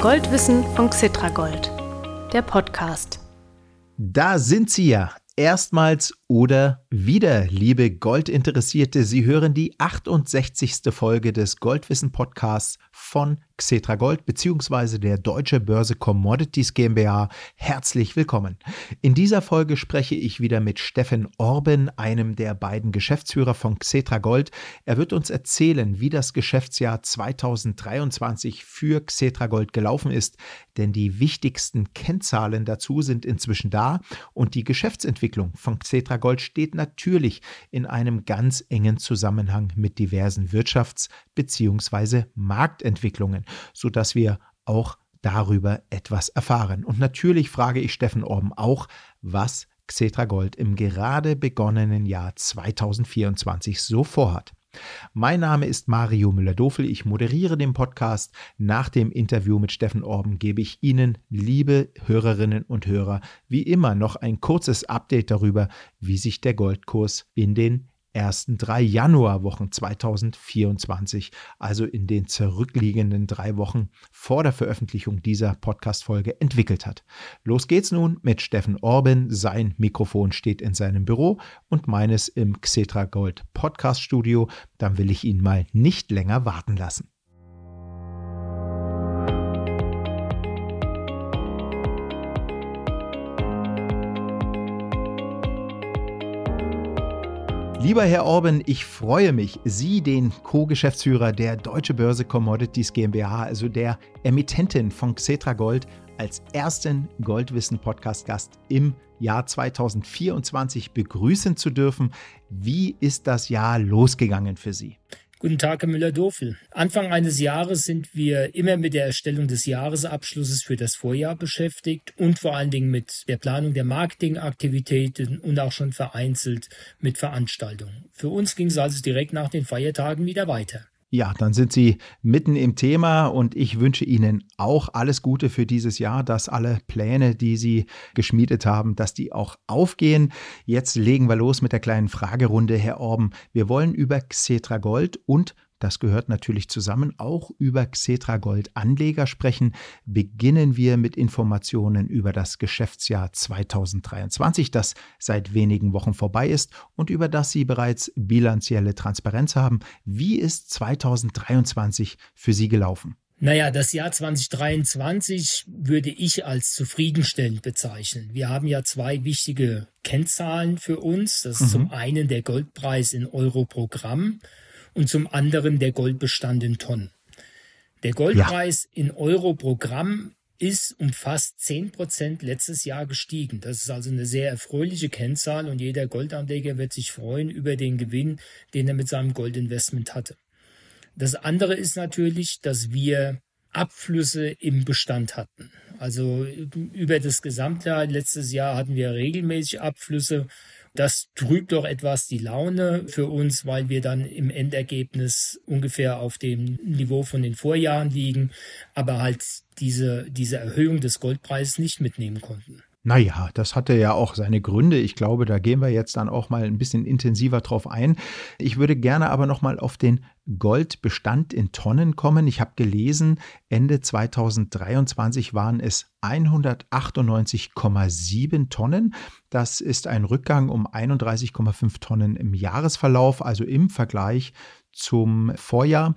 Goldwissen von Xitragold, der Podcast. Da sind sie ja. Erstmals oder wieder, liebe Goldinteressierte, Sie hören die 68. Folge des Goldwissen Podcasts von Xetra Gold bzw. der Deutsche Börse Commodities GmbH. Herzlich willkommen. In dieser Folge spreche ich wieder mit Steffen Orben, einem der beiden Geschäftsführer von Xetra Gold. Er wird uns erzählen, wie das Geschäftsjahr 2023 für Xetra Gold gelaufen ist, denn die wichtigsten Kennzahlen dazu sind inzwischen da und die Geschäftsentwicklung von Xetra Gold steht natürlich in einem ganz engen Zusammenhang mit diversen Wirtschafts- bzw. Marktentwicklungen, sodass wir auch darüber etwas erfahren. Und natürlich frage ich Steffen Orben auch, was Xetra Gold im gerade begonnenen Jahr 2024 so vorhat. Mein Name ist Mario Müller-Dofel. Ich moderiere den Podcast. Nach dem Interview mit Steffen Orben gebe ich Ihnen, liebe Hörerinnen und Hörer, wie immer noch ein kurzes Update darüber, wie sich der Goldkurs in den ersten drei Januarwochen 2024, also in den zurückliegenden drei Wochen vor der Veröffentlichung dieser Podcast-Folge entwickelt hat. Los geht's nun mit Steffen Orben. Sein Mikrofon steht in seinem Büro und meines im Xetra Gold Podcast Studio. Dann will ich ihn mal nicht länger warten lassen. Lieber Herr Orben, ich freue mich, Sie, den Co-Geschäftsführer der Deutsche Börse Commodities GmbH, also der Emittentin von Xetra Gold, als ersten Goldwissen-Podcast-Gast im Jahr 2024 begrüßen zu dürfen. Wie ist das Jahr losgegangen für Sie? Guten Tag, Herr Müller-Dofel. Anfang eines Jahres sind wir immer mit der Erstellung des Jahresabschlusses für das Vorjahr beschäftigt und vor allen Dingen mit der Planung der Marketingaktivitäten und auch schon vereinzelt mit Veranstaltungen. Für uns ging es also direkt nach den Feiertagen wieder weiter. Ja, dann sind Sie mitten im Thema und ich wünsche Ihnen auch alles Gute für dieses Jahr, dass alle Pläne, die Sie geschmiedet haben, dass die auch aufgehen. Jetzt legen wir los mit der kleinen Fragerunde, Herr Orben. Wir wollen über Xetra Gold und das gehört natürlich zusammen, auch über Xetra Gold Anleger sprechen, beginnen wir mit Informationen über das Geschäftsjahr 2023, das seit wenigen Wochen vorbei ist und über das Sie bereits bilanzielle Transparenz haben. Wie ist 2023 für Sie gelaufen? Naja, das Jahr 2023 würde ich als zufriedenstellend bezeichnen. Wir haben ja zwei wichtige Kennzahlen für uns. Das ist mhm. zum einen der Goldpreis in Euro pro Gramm und zum anderen der Goldbestand in Tonnen. Der Goldpreis ja. in Euro pro Gramm ist um fast 10 Prozent letztes Jahr gestiegen. Das ist also eine sehr erfreuliche Kennzahl und jeder Goldanleger wird sich freuen über den Gewinn, den er mit seinem Goldinvestment hatte. Das andere ist natürlich, dass wir Abflüsse im Bestand hatten. Also über das Gesamtjahr letztes Jahr hatten wir regelmäßig Abflüsse das trübt doch etwas die Laune für uns, weil wir dann im Endergebnis ungefähr auf dem Niveau von den Vorjahren liegen, aber halt diese, diese Erhöhung des Goldpreises nicht mitnehmen konnten. Naja, das hatte ja auch seine Gründe. Ich glaube, da gehen wir jetzt dann auch mal ein bisschen intensiver drauf ein. Ich würde gerne aber noch mal auf den Goldbestand in Tonnen kommen. Ich habe gelesen, Ende 2023 waren es 198,7 Tonnen. Das ist ein Rückgang um 31,5 Tonnen im Jahresverlauf, also im Vergleich zum Vorjahr.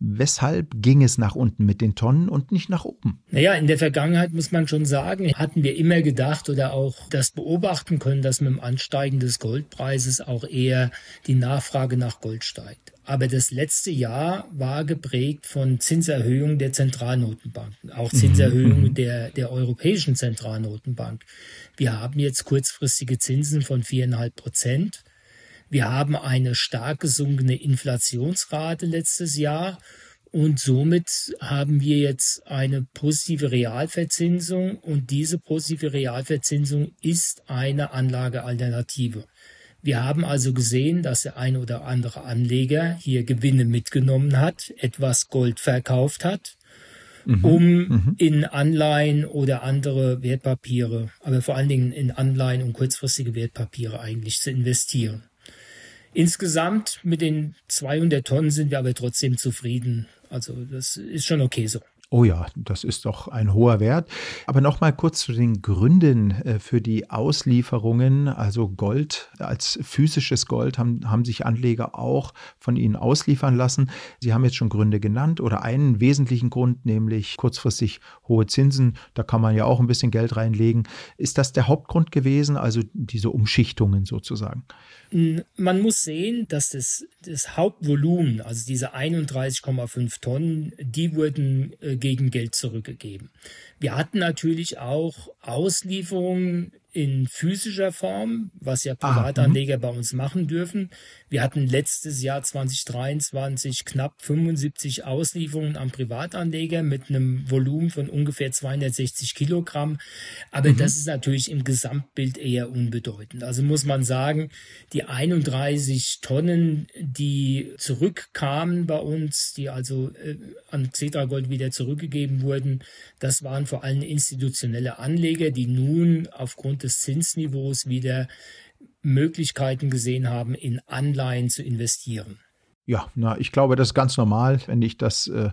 Weshalb ging es nach unten mit den Tonnen und nicht nach oben? Naja, in der Vergangenheit muss man schon sagen, hatten wir immer gedacht oder auch das beobachten können, dass mit dem Ansteigen des Goldpreises auch eher die Nachfrage nach Gold steigt. Aber das letzte Jahr war geprägt von Zinserhöhungen der Zentralnotenbanken, auch mhm, Zinserhöhungen mhm. der, der Europäischen Zentralnotenbank. Wir haben jetzt kurzfristige Zinsen von viereinhalb Prozent. Wir haben eine stark gesunkene Inflationsrate letztes Jahr und somit haben wir jetzt eine positive Realverzinsung und diese positive Realverzinsung ist eine Anlagealternative. Wir haben also gesehen, dass der ein oder andere Anleger hier Gewinne mitgenommen hat, etwas Gold verkauft hat, mhm, um mhm. in Anleihen oder andere Wertpapiere, aber vor allen Dingen in Anleihen und kurzfristige Wertpapiere eigentlich zu investieren. Insgesamt mit den 200 Tonnen sind wir aber trotzdem zufrieden. Also das ist schon okay so. Oh ja, das ist doch ein hoher Wert. Aber noch mal kurz zu den Gründen äh, für die Auslieferungen. Also Gold als physisches Gold haben, haben sich Anleger auch von Ihnen ausliefern lassen. Sie haben jetzt schon Gründe genannt oder einen wesentlichen Grund, nämlich kurzfristig hohe Zinsen. Da kann man ja auch ein bisschen Geld reinlegen. Ist das der Hauptgrund gewesen, also diese Umschichtungen sozusagen? Man muss sehen, dass das, das Hauptvolumen, also diese 31,5 Tonnen, die wurden äh, gegen Geld zurückgegeben. Wir hatten natürlich auch Auslieferungen in physischer Form, was ja ah, Privatanleger ah, bei uns machen dürfen. Wir hatten letztes Jahr 2023 knapp 75 Auslieferungen an Privatanleger mit einem Volumen von ungefähr 260 Kilogramm. Aber mhm. das ist natürlich im Gesamtbild eher unbedeutend. Also muss man sagen, die 31 Tonnen, die zurückkamen bei uns, die also äh, an Xetra Gold wieder zurückgegeben wurden, das waren vor allem institutionelle Anleger, die nun aufgrund des Zinsniveaus wieder Möglichkeiten gesehen haben, in Anleihen zu investieren. Ja, na, ich glaube, das ist ganz normal, wenn ich das äh,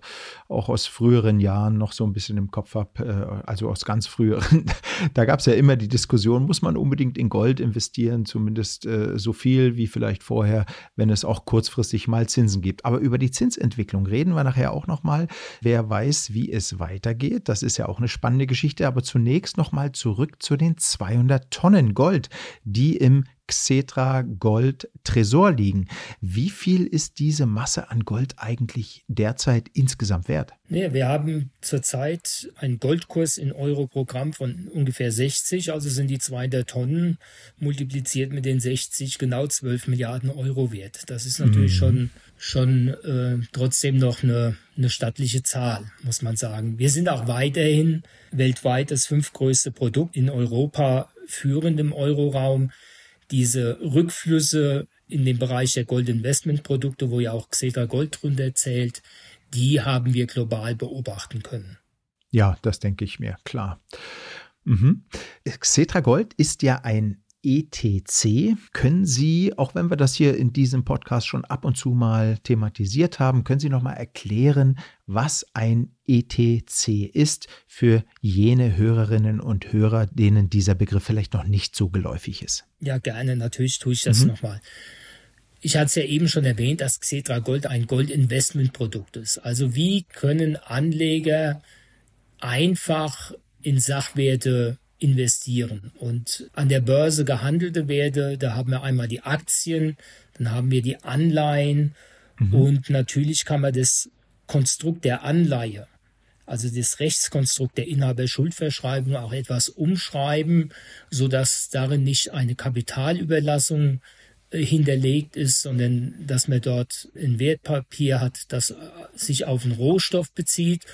auch aus früheren Jahren noch so ein bisschen im Kopf habe, äh, also aus ganz früheren. da gab es ja immer die Diskussion, muss man unbedingt in Gold investieren, zumindest äh, so viel wie vielleicht vorher, wenn es auch kurzfristig mal Zinsen gibt. Aber über die Zinsentwicklung reden wir nachher auch noch mal. Wer weiß, wie es weitergeht, das ist ja auch eine spannende Geschichte. Aber zunächst noch mal zurück zu den 200 Tonnen Gold, die im Xetra Gold Tresor liegen. Wie viel ist diese Masse an Gold eigentlich derzeit insgesamt wert? Nee, wir haben zurzeit einen Goldkurs in Euro pro Gramm von ungefähr 60, also sind die 200 Tonnen multipliziert mit den 60 genau 12 Milliarden Euro wert. Das ist natürlich mhm. schon schon äh, trotzdem noch eine, eine stattliche Zahl, muss man sagen. Wir sind auch weiterhin weltweit das fünftgrößte Produkt in Europa, führend im Euroraum diese Rückflüsse in den Bereich der Gold-Investment-Produkte, wo ja auch Xetra Gold drunter zählt, die haben wir global beobachten können. Ja, das denke ich mir, klar. Mhm. Xetra Gold ist ja ein ETC. Können Sie, auch wenn wir das hier in diesem Podcast schon ab und zu mal thematisiert haben, können Sie noch mal erklären, was ein ETC ist für jene Hörerinnen und Hörer, denen dieser Begriff vielleicht noch nicht so geläufig ist? Ja, gerne. Natürlich tue ich das mhm. nochmal. Ich hatte es ja eben schon erwähnt, dass Xetra Gold ein Gold-Investment-Produkt ist. Also wie können Anleger einfach in Sachwerte investieren. Und an der Börse gehandelte Werte, da haben wir einmal die Aktien, dann haben wir die Anleihen mhm. und natürlich kann man das Konstrukt der Anleihe, also das Rechtskonstrukt der Inhaberschuldverschreibung auch etwas umschreiben, so dass darin nicht eine Kapitalüberlassung äh, hinterlegt ist, sondern dass man dort ein Wertpapier hat, das sich auf einen Rohstoff bezieht.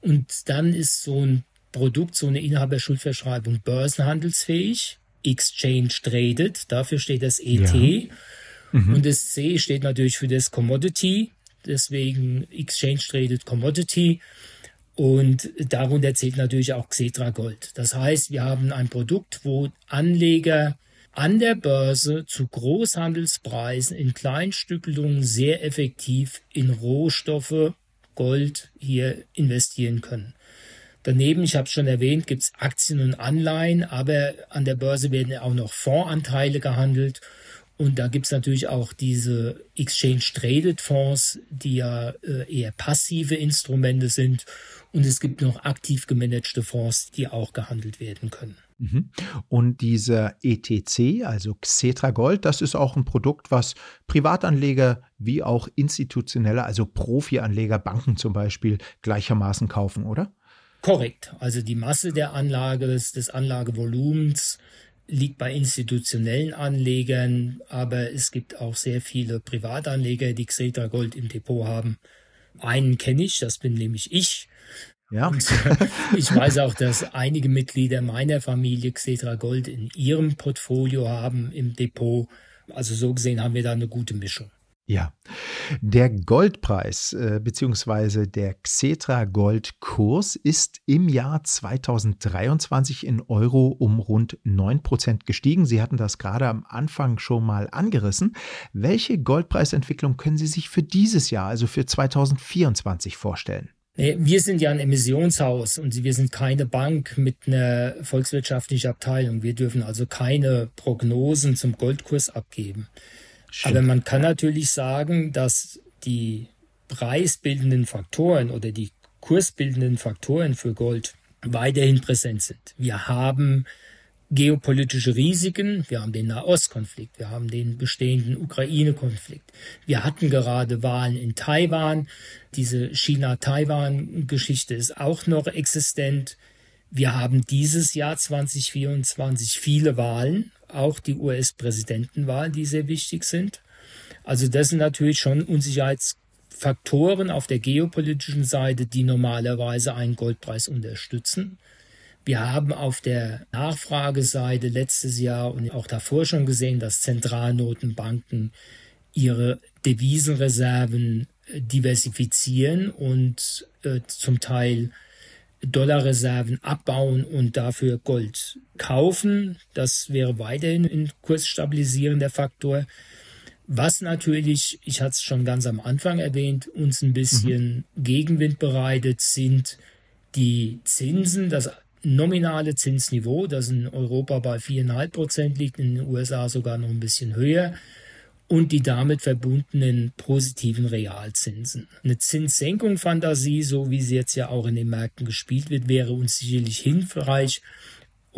Und dann ist so ein Produkt, so eine Inhaberschuldverschreibung börsenhandelsfähig, Exchange Traded, dafür steht das ET. Ja. Mhm. Und das C steht natürlich für das Commodity, deswegen Exchange Traded Commodity. Und darunter zählt natürlich auch Xetra Gold. Das heißt, wir haben ein Produkt, wo Anleger an der Börse zu Großhandelspreisen in Kleinstückelungen sehr effektiv in Rohstoffe, Gold hier investieren können. Daneben, ich habe es schon erwähnt, gibt es Aktien und Anleihen, aber an der Börse werden auch noch Fondsanteile gehandelt. Und da gibt es natürlich auch diese Exchange-Traded Fonds, die ja äh, eher passive Instrumente sind. Und es gibt noch aktiv gemanagte Fonds, die auch gehandelt werden können. Mhm. Und dieser ETC, also Xetra Gold, das ist auch ein Produkt, was Privatanleger wie auch institutionelle, also Profianleger, Banken zum Beispiel, gleichermaßen kaufen, oder? Korrekt. Also die Masse der Anlage, des Anlagevolumens liegt bei institutionellen Anlegern, aber es gibt auch sehr viele Privatanleger, die Xetra Gold im Depot haben. Einen kenne ich, das bin nämlich ich. Ja. Und ich weiß auch, dass einige Mitglieder meiner Familie Xetra Gold in ihrem Portfolio haben im Depot. Also so gesehen haben wir da eine gute Mischung. Ja, der Goldpreis äh, bzw. der Xetra Goldkurs ist im Jahr 2023 in Euro um rund 9% gestiegen. Sie hatten das gerade am Anfang schon mal angerissen. Welche Goldpreisentwicklung können Sie sich für dieses Jahr, also für 2024 vorstellen? Wir sind ja ein Emissionshaus und wir sind keine Bank mit einer volkswirtschaftlichen Abteilung. Wir dürfen also keine Prognosen zum Goldkurs abgeben. Stimmt. Aber man kann natürlich sagen, dass die preisbildenden Faktoren oder die kursbildenden Faktoren für Gold weiterhin präsent sind. Wir haben geopolitische Risiken. Wir haben den Nahostkonflikt, wir haben den bestehenden Ukraine-Konflikt. Wir hatten gerade Wahlen in Taiwan. Diese China-Taiwan-Geschichte ist auch noch existent. Wir haben dieses Jahr 2024 viele Wahlen, auch die US-Präsidentenwahlen, die sehr wichtig sind. Also das sind natürlich schon Unsicherheitsfaktoren auf der geopolitischen Seite, die normalerweise einen Goldpreis unterstützen. Wir haben auf der Nachfrageseite letztes Jahr und auch davor schon gesehen, dass Zentralnotenbanken ihre Devisenreserven diversifizieren und äh, zum Teil Dollarreserven abbauen und dafür Gold kaufen. Das wäre weiterhin ein kursstabilisierender Faktor. Was natürlich, ich hatte es schon ganz am Anfang erwähnt, uns ein bisschen mhm. Gegenwind bereitet, sind die Zinsen, das nominale Zinsniveau, das in Europa bei 4,5 Prozent liegt, in den USA sogar noch ein bisschen höher und die damit verbundenen positiven Realzinsen. Eine Zinssenkung-Fantasie, so wie sie jetzt ja auch in den Märkten gespielt wird, wäre uns sicherlich hilfreich,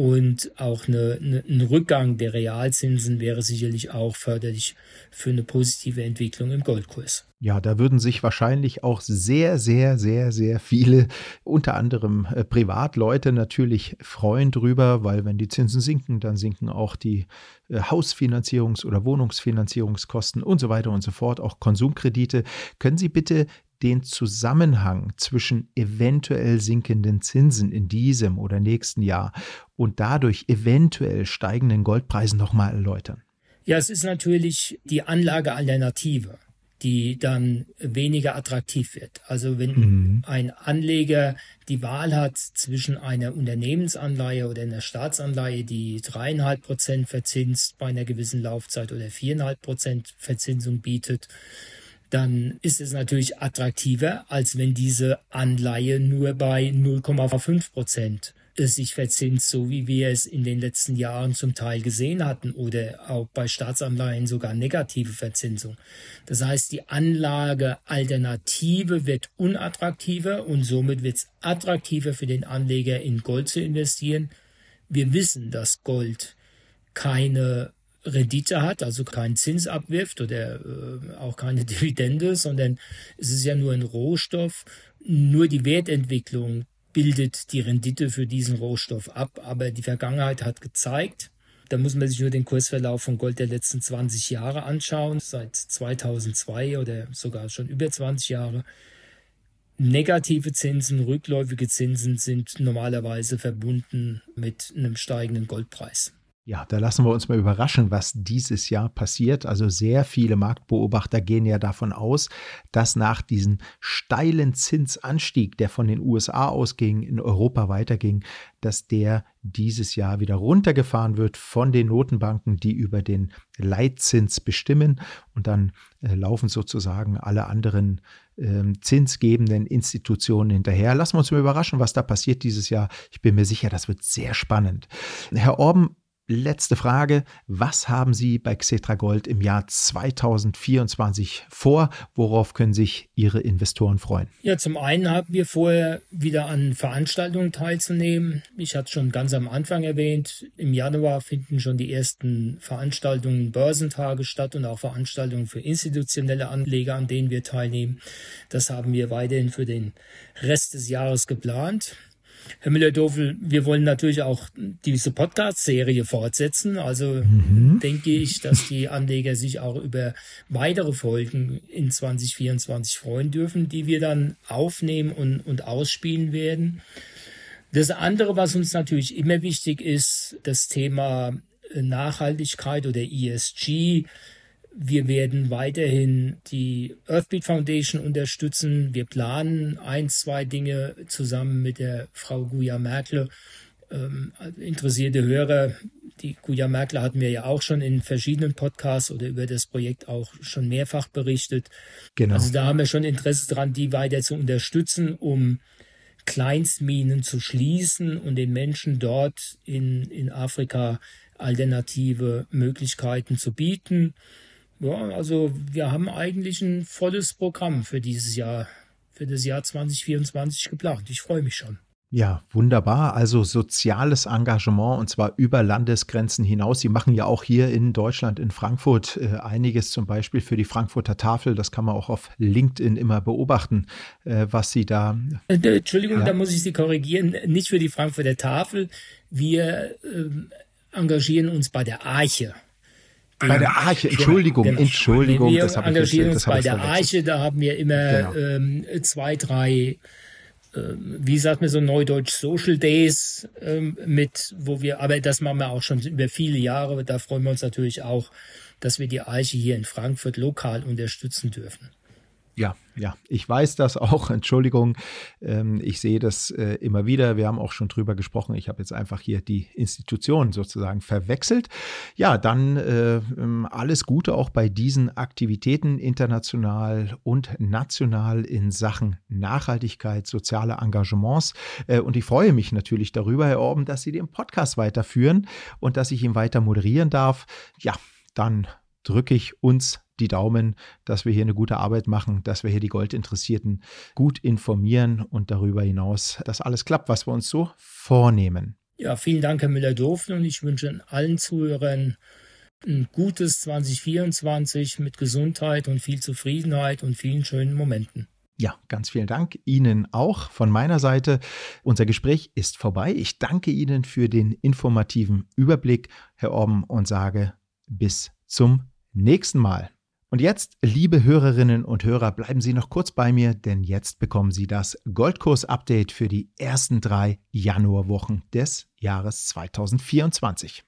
und auch eine, eine, ein Rückgang der Realzinsen wäre sicherlich auch förderlich für eine positive Entwicklung im Goldkurs. Ja, da würden sich wahrscheinlich auch sehr, sehr, sehr, sehr viele, unter anderem äh, Privatleute natürlich freuen drüber, weil wenn die Zinsen sinken, dann sinken auch die äh, Hausfinanzierungs- oder Wohnungsfinanzierungskosten und so weiter und so fort, auch Konsumkredite. Können Sie bitte den Zusammenhang zwischen eventuell sinkenden Zinsen in diesem oder nächsten Jahr und dadurch eventuell steigenden Goldpreisen nochmal erläutern? Ja, es ist natürlich die Anlagealternative, die dann weniger attraktiv wird. Also wenn mhm. ein Anleger die Wahl hat zwischen einer Unternehmensanleihe oder einer Staatsanleihe, die dreieinhalb Prozent verzinst bei einer gewissen Laufzeit oder viereinhalb Prozent Verzinsung bietet, dann ist es natürlich attraktiver, als wenn diese Anleihe nur bei 0,5 Prozent sich verzinst, so wie wir es in den letzten Jahren zum Teil gesehen hatten oder auch bei Staatsanleihen sogar negative Verzinsung. Das heißt, die Anlagealternative wird unattraktiver und somit wird es attraktiver für den Anleger in Gold zu investieren. Wir wissen, dass Gold keine Rendite hat, also keinen Zins abwirft oder äh, auch keine Dividende, sondern es ist ja nur ein Rohstoff. Nur die Wertentwicklung bildet die Rendite für diesen Rohstoff ab. Aber die Vergangenheit hat gezeigt, da muss man sich nur den Kursverlauf von Gold der letzten 20 Jahre anschauen, seit 2002 oder sogar schon über 20 Jahre. Negative Zinsen, rückläufige Zinsen sind normalerweise verbunden mit einem steigenden Goldpreis. Ja, da lassen wir uns mal überraschen, was dieses Jahr passiert. Also sehr viele Marktbeobachter gehen ja davon aus, dass nach diesem steilen Zinsanstieg, der von den USA ausging, in Europa weiterging, dass der dieses Jahr wieder runtergefahren wird von den Notenbanken, die über den Leitzins bestimmen. Und dann äh, laufen sozusagen alle anderen äh, zinsgebenden Institutionen hinterher. Lassen wir uns mal überraschen, was da passiert dieses Jahr. Ich bin mir sicher, das wird sehr spannend. Herr Orben, letzte Frage. Was haben Sie bei Xetra Gold im Jahr 2024 vor? Worauf können sich Ihre Investoren freuen? Ja, zum einen haben wir vorher wieder an Veranstaltungen teilzunehmen. Ich hatte schon ganz am Anfang erwähnt, im Januar finden schon die ersten Veranstaltungen, Börsentage statt und auch Veranstaltungen für institutionelle Anleger, an denen wir teilnehmen. Das haben wir weiterhin für den Rest des Jahres geplant. Herr Müller-Dofel, wir wollen natürlich auch diese Podcast-Serie fortsetzen. Also mhm. denke ich, dass die Anleger sich auch über weitere Folgen in 2024 freuen dürfen, die wir dann aufnehmen und, und ausspielen werden. Das andere, was uns natürlich immer wichtig ist, das Thema Nachhaltigkeit oder ESG. Wir werden weiterhin die Earthbeat Foundation unterstützen. Wir planen ein, zwei Dinge zusammen mit der Frau Guya Merkel. Ähm, interessierte Hörer, die Guja Merkel hatten wir ja auch schon in verschiedenen Podcasts oder über das Projekt auch schon mehrfach berichtet. Genau. Also da haben wir schon Interesse daran, die weiter zu unterstützen, um Kleinstminen zu schließen und den Menschen dort in, in Afrika alternative Möglichkeiten zu bieten. Ja, also wir haben eigentlich ein volles Programm für dieses Jahr, für das Jahr 2024 geplant. Ich freue mich schon. Ja, wunderbar. Also soziales Engagement und zwar über Landesgrenzen hinaus. Sie machen ja auch hier in Deutschland, in Frankfurt, äh, einiges zum Beispiel für die Frankfurter Tafel. Das kann man auch auf LinkedIn immer beobachten, äh, was Sie da. Äh, Entschuldigung, ja. da muss ich Sie korrigieren. Nicht für die Frankfurter Tafel. Wir ähm, engagieren uns bei der Arche. Bei der Arche, genau, Entschuldigung, genau. Entschuldigung. Wir das engagieren ich, das uns bei der Arche, da haben wir immer genau. ähm, zwei, drei ähm, wie sagt man so neudeutsch, Social Days ähm, mit, wo wir, aber das machen wir auch schon über viele Jahre. Da freuen wir uns natürlich auch, dass wir die Eiche hier in Frankfurt lokal unterstützen dürfen. Ja, ja, ich weiß das auch. Entschuldigung, ähm, ich sehe das äh, immer wieder. Wir haben auch schon drüber gesprochen. Ich habe jetzt einfach hier die Institution sozusagen verwechselt. Ja, dann äh, ähm, alles Gute auch bei diesen Aktivitäten international und national in Sachen Nachhaltigkeit, soziale Engagements. Äh, und ich freue mich natürlich darüber, Herr Orben, dass Sie den Podcast weiterführen und dass ich ihn weiter moderieren darf. Ja, dann drücke ich uns die Daumen, dass wir hier eine gute Arbeit machen, dass wir hier die Goldinteressierten gut informieren und darüber hinaus, dass alles klappt, was wir uns so vornehmen. Ja, vielen Dank, Herr Müller-Dürfen, und ich wünsche allen Zuhörern ein gutes 2024 mit Gesundheit und viel Zufriedenheit und vielen schönen Momenten. Ja, ganz vielen Dank Ihnen auch von meiner Seite. Unser Gespräch ist vorbei. Ich danke Ihnen für den informativen Überblick, Herr Orben, und sage bis zum nächsten Mal. Und jetzt, liebe Hörerinnen und Hörer, bleiben Sie noch kurz bei mir, denn jetzt bekommen Sie das Goldkurs-Update für die ersten drei Januarwochen des Jahres 2024.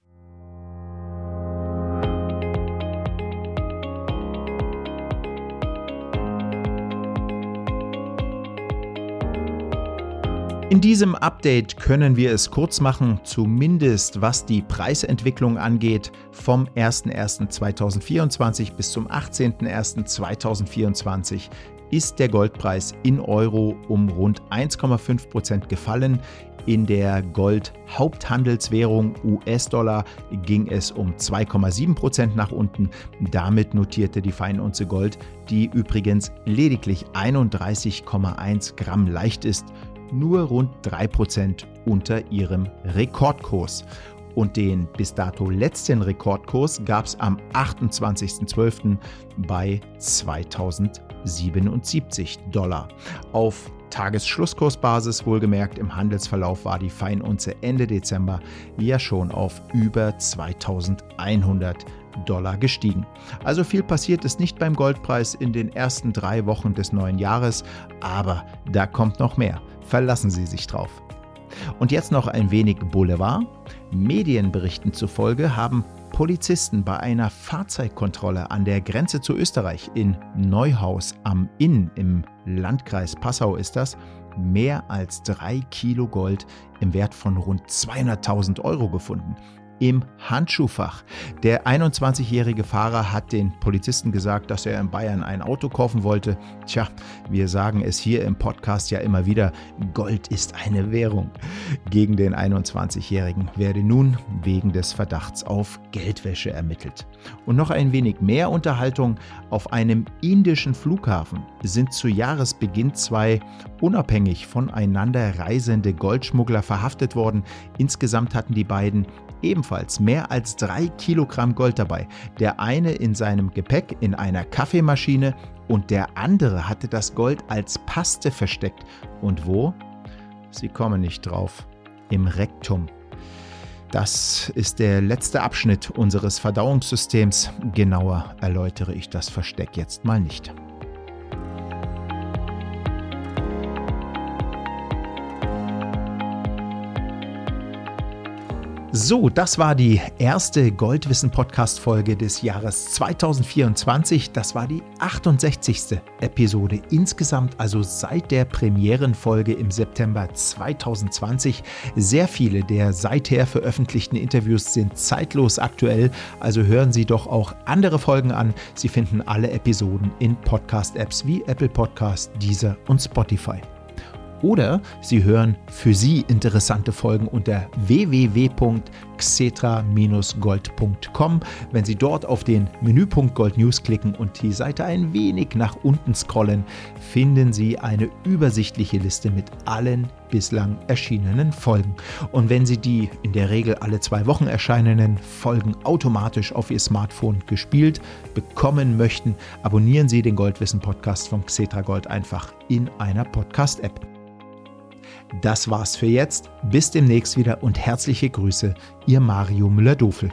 In diesem Update können wir es kurz machen, zumindest was die Preisentwicklung angeht, vom 01.01.2024 bis zum 18.01.2024 ist der Goldpreis in Euro um rund 1,5 Prozent gefallen. In der Gold-Haupthandelswährung US-Dollar ging es um 2,7 Prozent nach unten. Damit notierte die Feinunze Gold, die übrigens lediglich 31,1 Gramm leicht ist, nur rund 3% unter ihrem Rekordkurs. Und den bis dato letzten Rekordkurs gab es am 28.12. bei 2077 Dollar. Auf Tagesschlusskursbasis wohlgemerkt im Handelsverlauf war die Feinunze Ende Dezember ja schon auf über 2100 Dollar gestiegen. Also viel passiert ist nicht beim Goldpreis in den ersten drei Wochen des neuen Jahres, aber da kommt noch mehr. Verlassen Sie sich drauf. Und jetzt noch ein wenig Boulevard. Medienberichten zufolge haben Polizisten bei einer Fahrzeugkontrolle an der Grenze zu Österreich in Neuhaus am Inn im Landkreis Passau ist das, mehr als drei Kilo Gold im Wert von rund 200.000 Euro gefunden im Handschuhfach. Der 21-jährige Fahrer hat den Polizisten gesagt, dass er in Bayern ein Auto kaufen wollte. Tja, wir sagen es hier im Podcast ja immer wieder, Gold ist eine Währung. Gegen den 21-jährigen werde nun wegen des Verdachts auf Geldwäsche ermittelt. Und noch ein wenig mehr Unterhaltung. Auf einem indischen Flughafen sind zu Jahresbeginn zwei unabhängig voneinander reisende Goldschmuggler verhaftet worden. Insgesamt hatten die beiden ebenfalls mehr als drei Kilogramm Gold dabei. Der eine in seinem Gepäck in einer Kaffeemaschine und der andere hatte das Gold als Paste versteckt. Und wo? Sie kommen nicht drauf. Im Rektum. Das ist der letzte Abschnitt unseres Verdauungssystems. Genauer erläutere ich das Versteck jetzt mal nicht. So, das war die erste Goldwissen-Podcast-Folge des Jahres 2024. Das war die 68. Episode insgesamt, also seit der Premierenfolge im September 2020. Sehr viele der seither veröffentlichten Interviews sind zeitlos aktuell, also hören Sie doch auch andere Folgen an. Sie finden alle Episoden in Podcast-Apps wie Apple Podcast, Deezer und Spotify oder Sie hören für Sie interessante Folgen unter www.xetra-gold.com. Wenn Sie dort auf den Menüpunkt Gold News klicken und die Seite ein wenig nach unten scrollen, finden Sie eine übersichtliche Liste mit allen bislang erschienenen Folgen. Und wenn Sie die in der Regel alle zwei Wochen erscheinenden Folgen automatisch auf Ihr Smartphone gespielt bekommen möchten, abonnieren Sie den Goldwissen Podcast von Xetra Gold einfach in einer Podcast-App. Das war's für jetzt. Bis demnächst wieder und herzliche Grüße, Ihr Mario Müller-Dofel.